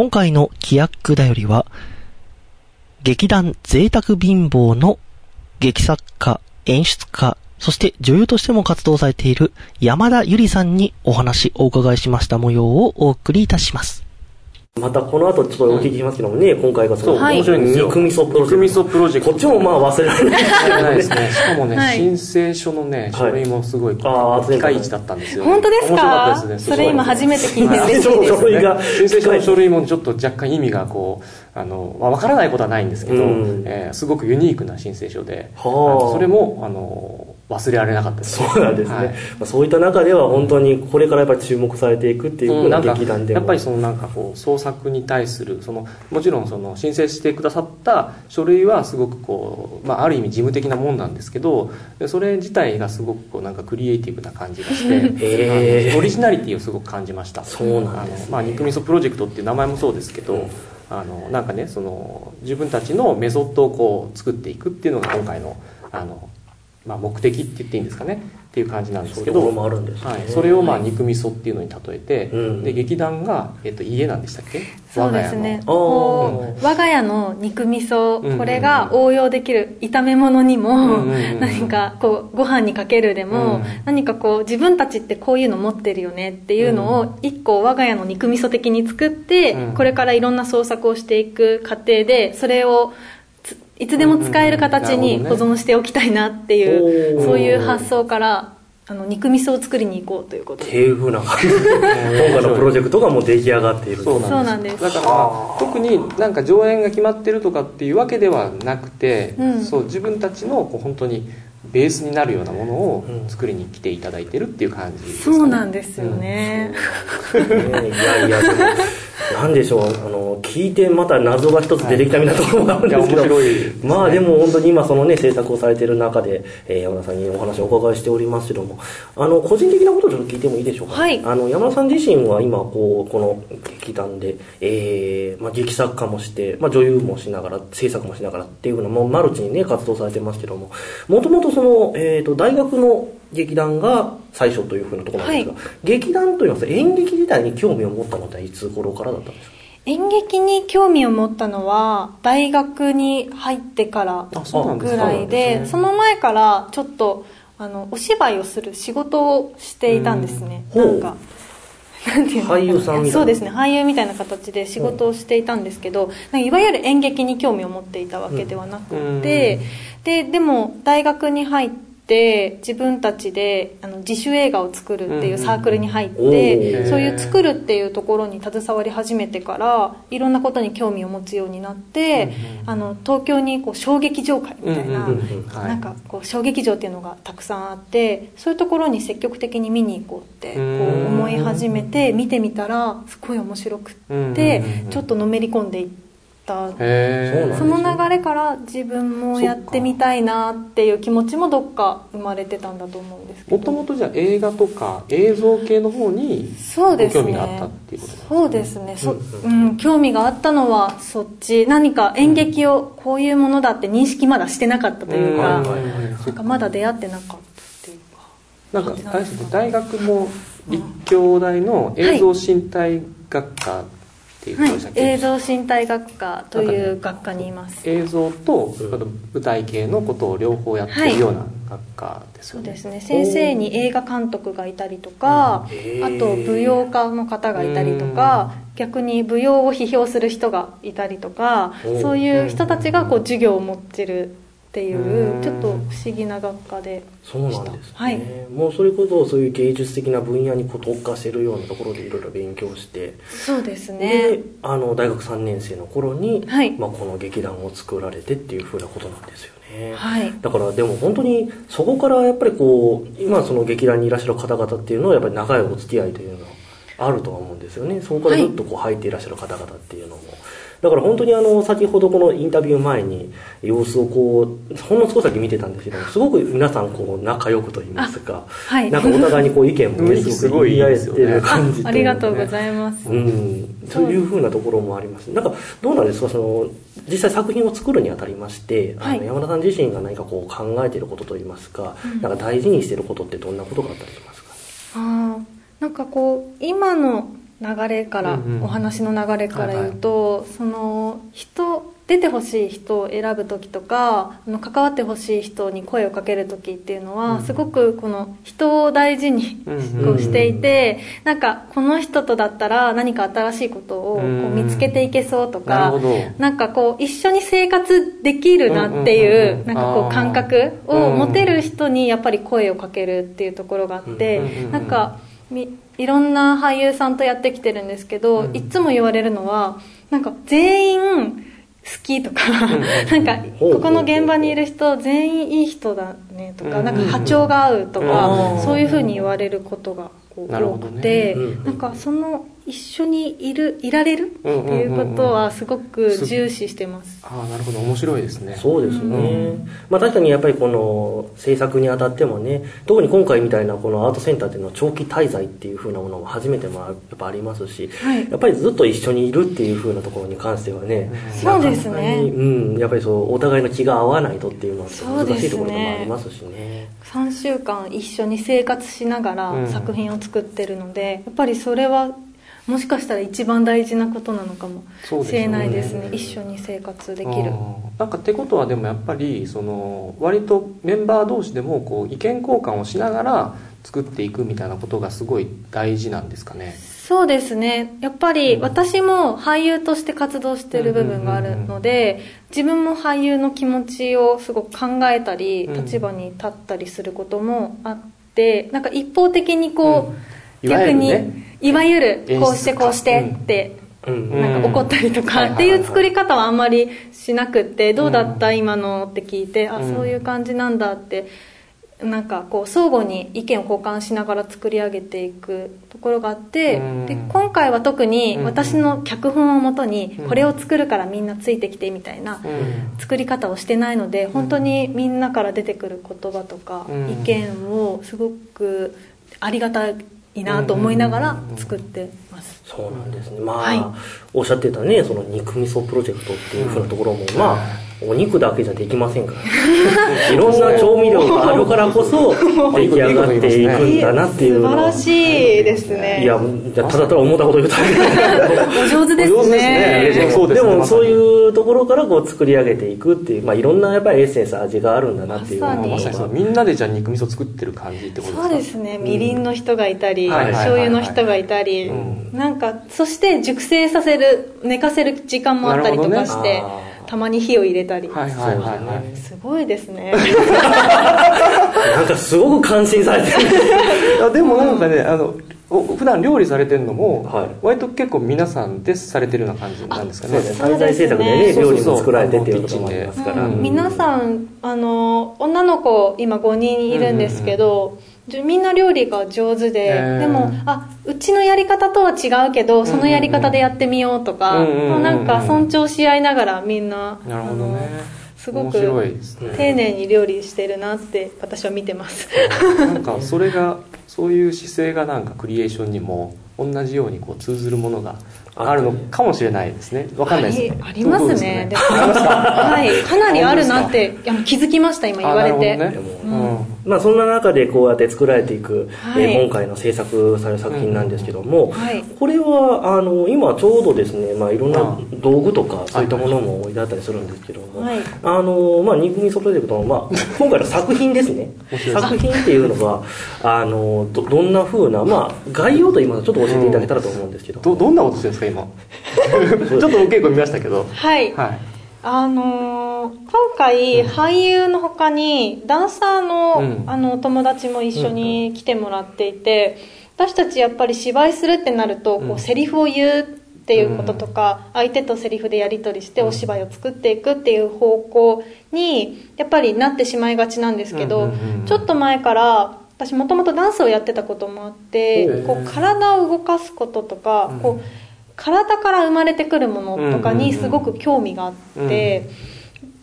今回の規約だよりは、劇団贅沢貧乏の劇作家、演出家、そして女優としても活動されている山田ゆりさんにお話をお伺いしました模様をお送りいたします。またこの後ちょっとお聞きしますけどもね、今回がその、そう、面白い。肉味噌プロジェクト。肉味噌プロジェクト。こっちもまあ忘れられない。ないですね。しかもね、はい申請書のね、書類もすごい、あーピカイチだったんですよ。本当です面白かかったですね。それ今初めて聞いて嬉し い。書類が申請書の書類もちょっと若干意味がこう、あの、まあわからないことはないんですけど、うんえーすごくユニークな申請書で、それも、あの、忘れられなかったです、そうなんですね、はい。まあ、そういった中では本当にこれからやっぱり注目されていくっていうふう劇団でも、やっぱりそのなんかこう創作に対するそのもちろんその申請してくださった書類はすごくこう、まあ、ある意味事務的なもんなんですけどでそれ自体がすごくこうなんかクリエイティブな感じがして へー。オリジナリティをすごく感じました。そうなんですね。まあ、肉味噌プロジェクトっていう名前もそうですけど、あのなんかねその自分たちのメソッドをこう作っていくっていうのが今回のあの、まあ、目的って言っていいんですかね？っていう感じなんですけど。はい、それをまあ肉味噌っていうのに例えて、うん。で劇団が、えっと、家なんでしたっけ？そうですね。我が家の。こう我が家の肉味噌、これが応用できる炒め物にも、うんうんうん何かこうご飯にかけるでも、うん。何かこう自分たちってこういうの持ってるよねっていうのを一個我が家の肉味噌的に作って、うん。これからいろんな創作をしていく過程で、それをついつでも使える形に保存しておきたいなっていう、おー。そういう発想から、あの肉味噌を作りに行こうということで。っていうふうな感じで今回のプロジェクトがもう出来上がっている。そうなんです。だから特になんか上演が決まってるとかっていうわけではなくて、うん。そう自分たちのこう本当にベースになるようなものをうん。作りに来ていただいてるっていう感じですかね、そうなんですよね。ね いやいやでもなんでしょう。あの聞いてまた謎が一つ出てきたみたいなところがあるんですけど、い。や面白いまあでも本当に今そのね制作をされている中で、えー山田さんにお話をお伺いしておりますけども。あの個人的なことをちょっと聞いてもいいでしょうか、はい。あの山田さん自身は今こうこの劇団で、えーまあ、劇作家もして、まあ、女優もしながら制作もしながらっていうふうなマルチにね活動されてますけども。もともとその、えー、と大学の劇団が最初というふうなところなんですが、劇団といいますか演劇自体に興味を持ったのはいつ頃からだったんですか？演劇に興味を持ったのは大学に入ってからぐか。らいでその前からちょっとあのお芝居をする仕事をしていたんですね。うん。なんかなんていうのかな。俳優さんみたいな。そうですね。俳優みたいな形で仕事をしていたんですけど、いわゆる演劇に興味を持っていたわけではなくて、ででも大学に入って自分たちであの自主映画を作るっていうサークルに入っうんて、そういう作るっていうところに携わり始めてからいろんなことに興味を持つようになって、あの東京にこう小劇場会みたいな、なんかこう小劇場っていうのがたくさんあってそういうところに積極的に見に行こうってこううん。思い始めて見てみたらすごい面白くうんってちょっとのめり込んでいった。その流れから自分もやってみたいなっていう気持ちもどっか生まれてたんだと思うんですけど。もともとじゃあ映画とか映像系の方にそうですね。ご興味があったっていうことそうですね。そ、うんうん、興味があったのはそっち。何か演劇をこういうものだって認識まだしてなかったというか、なんかまだ出会ってなかったっていうか。なんかあれですね大学も立教大の映像身体学科っていうはい映像身体学科という学科にいます、映像とうんあと舞台系のことを両方やってるような学科ですよね、そうですね。先生に映画監督がいたりとか、うんあと舞踊家の方がいたりとか、逆に舞踊を批評する人がいたりとか、おそういう人たちがこう授業を持ってるっていう、うん。ちょっと不思議な学科で。そうなんですね、はい。もうそれこそそういう芸術的な分野にこう特化してるようなところでいろいろ勉強して。そうですでねあの大学3年生の頃に、はい。まあ、この劇団を作られてっていうふうなことなんですよね、はい。だからでも本当にそこからやっぱりこう今その劇団にいらっしゃる方々っていうのはやっぱり長いお付き合いというのはあるとは思うんですよね。そこからずっとこう入っていらっしゃる方々っていうのも、だから本当にあの先ほどこのインタビュー前に様子をこうほんの少しだけ見てたんですけどもすごく皆さんこう仲良くと言いますか、はい。なんかお互いにこう意見もねすごく言い合えてる感じあありがとうねございます、うん、そういうふうなところもありますなんかどうなんですかその実際作品を作るにあたりまして、あはい。の山田さん自身が何かこう考えていることといいますか、うん。なんか大事にしていることってどんなことがあったりしますか？あーなんかこう今の流れから、うんうん。お話の流れから言うと、その人出てほしい人を選ぶ時とかあの関わってほしい人に声をかける時っていうのは、うん。すごくこの人を大事にうんうん。こうしていて、なんかこの人とだったら何か新しいことをこううん。見つけていけそうとか、なるほど。なんかこう一緒に生活できるなっていうんうんうんううん。なんかこう感覚を持てる人にやっぱり声をかけるっていうところがあってうんうんうん。なんかみいろんな俳優さんとやってきてるんですけどうん。いつも言われるのはなんか全員好きとかなんかここの現場にいる人全員いい人だねとうん。かなんか波長が合うとうん。かそういうふうに言われることが多くてうん。なんかその一緒にいるいられる？っていうことはすごく重視してます。ああなるほど。面白いですね。そうですね、うん。まあ確かにやっぱりこの制作にあたってもね特に今回みたいなこのアートセンターっていうのは長期滞在っていう風なものも初めてもやっぱありますし、はい。やっぱりずっと一緒にいるっていう風なところに関してはね、そうですね。うんやっぱりそうお互いの気が合わないとっていうのはそうですね。難しいところでもありますしね。3週間一緒に生活しながうん。ら作品を作ってるので、やっぱりそれはもしかしたら一番大事なことなのかもしれないですね。そうです一緒に生活できる。なんかってことはでもやっぱりその割とメンバー同士でもこう意見交換をしながら作っていくみたいなことがすごい大事なんですかね。そうですね。やっぱり私も俳優として活動してる部分があるので自分も俳優の気持ちをすごく考えたりうん。立場に立ったりすることもあってなんか一方的にこう、うん逆にるね。いわゆるこうしてこうしてってうん。うん。なんか怒ったりとかっていう作り方はあんまりしなくってどうだった今のって聞いてあうん。そういう感じなんだってなんかこう相互に意見を交換しながら作り上げていくところがあってうん。で今回は特にうん。私の脚本をもとにうん。これを作るからみんなついてきてみたいなうん。作り方をしてないので本当にみんなから出てくる言葉とかうん。意見をすごくありがたいなと思いながら作ってます。そうなんですね。まあ、はい。おっしゃってたねその肉味噌プロジェクトっていう風なところも、まあお肉だけじゃできませんから。いろんな調味料があるからこそ 出来上がっていくんだなっていうのは。素晴らしいですね。いやただただ思ったこと言うた お上手ですね。ね。そうですねでもそういうところからこう作り上げていくっていう、まあ、いろんなやっぱりエッセンス味があるんだなっていうまさに。まさに。そのみんなでじゃあ肉味噌作ってる感じってことですか？そうですね。みりんの人がいたり、はいはいはいはい。醤油の人がいたり、うん。なんかそして熟成させる寝かせる時間もあったりとかして、なるほどねたまに火を入れたり、はいはいはいはい。すごいですね。なんかすごく感心されてる。あでもなんかねあのお普段料理されてるのも、はい。割と結構皆さんでされてるような感じなんですかね。滞在制作でね料理も作られてっていうこともありますから、うんうん皆さんあの女の子今5人いるんですけど、じゅみんな料理が上手で、へー。でもあうちのやり方とは違うけどそのやり方でやってみようとか、うんうんうんうんまあなんか尊重し合いながらみんななるほどね。すごく丁寧に料理してるなって私は見てます。なんかそれがそういう姿勢がなんかクリエーションにも同じようにこう通ずるものがあるのかもしれないですね。わかんないですね。ありますね。でですもはいかなりあるなって気づきました今言われて、ね。でうんまあ、そんな中でこうやって作られていく、はい。えー今回の制作される作品なんですけども、はい。これはあの今ちょうどですね、まあ、いろんなあ。道具とかそういったものも置いてあったりするんですけども、はい。あのまあ、肉味噌プロジェクトの、まあ、今回の作品ですね。作品っていうのがあのどどんな風な、まあ、概要といいますかちょっと教えていただけたらと思うんですけど。どどんなことしてるんですか今？ちょっとお稽古見ましたけど。はい。はい。あのー今回俳優の他にダンサーの,、うん。あのお友達も一緒に来てもらっていて、私たちやっぱり芝居するってなるとこうセリフを言うっていうこととか、相手とセリフでやり取りしてお芝居を作っていくっていう方向にやっぱりなってしまいがちなんですけど、ちょっと前から私もともとダンスをやってたこともあってこう体を動かすこととか、うん。こう体から生まれてくるものとかにすごく興味があって、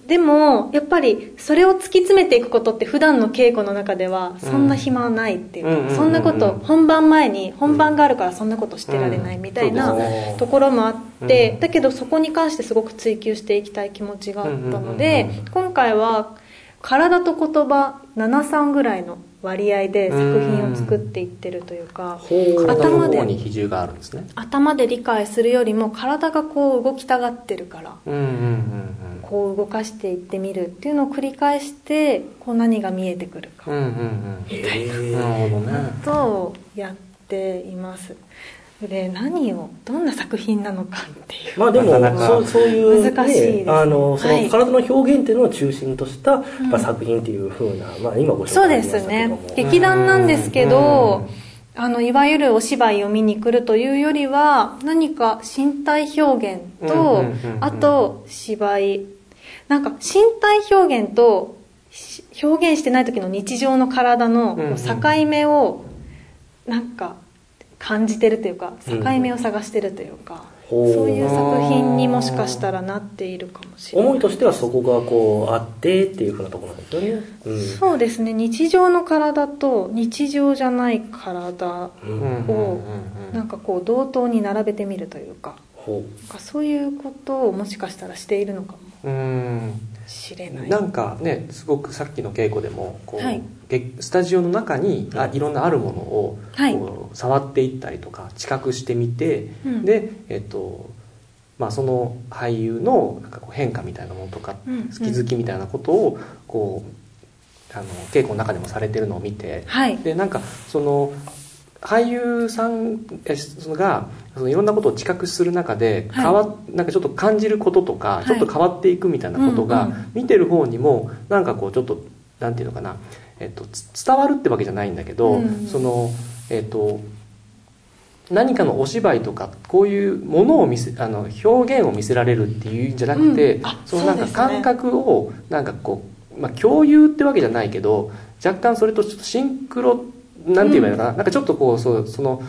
でもやっぱりそれを突き詰めていくことって普段の稽古の中ではそんな暇はないっていうか、そんなこと本番前に本番があるからそんなことしてられないみたいなところもあって、うん。だけどそこに関してすごく追求していきたい気持ちがあったので今回は体と言葉73ぐらいの割合で作品を作っていってるというかほう頭で方に比重があるんですね。頭で理解するよりも体がこう動きたがってるからうんうんうんこう動かしていってみるっていうのを繰り返してこう何が見えてくるか。うんうんうん。へうんえなるほどねとやっていますで何をどんな作品なのかっていう。まあでもそうそういう、ね、難しいです。ねあのそはい。の体の表現っていうのを中心とした、やっぱ作品っていうふうな、まあ、今ご紹そうで介しすねたけども劇団なんですけどうん。あのいわゆるお芝居を見に来るというよりは何か身体表現とあと芝居。なんか身体表現とし表現してない時の日常の体の境目をなんか感じてるというか境目を探してるというかほう。そういう作品にもしかしたらなっているかもしれない。思いとしてはそこがこうあってっていうふうなところなんですよね、うん。そうですね。日常の体と日常じゃない体ううんんうんをうん。なんかこう同等に並べてみるというかほなんかそういうことをもしかしたらしているのかも。うんしれない。なんかねすごくさっきの稽古でもこう、はい。げスタジオの中にあいろんなあるものをはい。触っていったりとか知覚してみて、うん。で、えっとまあ、その俳優のなんかこう変化みたいなものとか、うんうん。気づきみたいなことをこうあの稽古の中でもされてるのを見て、はい。でなんかその俳優さんえそのがそのいろんなことを知覚する中ではい。変わ、なんかちょっと感じることとか、い。ちょっと変わっていくみたいなことが、うんうん見てる方にもなんかこうちょっとなんていうのかな、えっと、つ伝わるってわけじゃないんだけど、うんそのえっと何かのお芝居とかこういうものを見せあの表現を見せられるっていうんじゃなくて、うん。あそのなんか感覚をなんかこう、まあ、共有ってわけじゃないけど若干それとちょっとシンクロなんて言えばいいのかな,、なんかちょっとこうそうその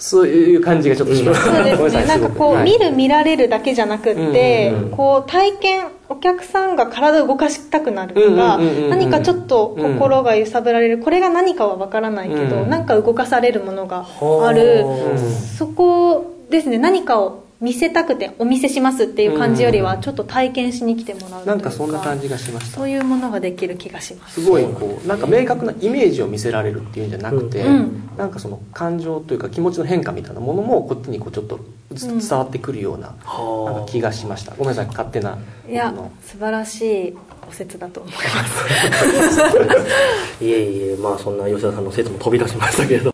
そういう感じがちょっとします、そうですね。なんかさいごく。はい。こう見る見られるだけじゃなくってうんうんうんこう体験お客さんが体を動かしたくなるとかうんうんうんうん。何かちょっと心が揺さぶられるこれが何かはわからないけどうん。なんか動かされるものがある。そこですね。何かを見せたくてお見せしますっていう感じよりはちょっと体験しに来てもらうというかなんかそんな感じがしましたそういうものができる気がします。すごいこうなんか明確なイメージを見せられるっていうんじゃなくて、うん。なんかその感情というか気持ちの変化みたいなものもこっちにこうちょっと伝わってくるような,、はあ。なんか気がしました。ごめんなさい勝手ないやあの。素晴らしいお説だと思いますいえいえまあそんな吉田さんの説も飛び出しましたけれど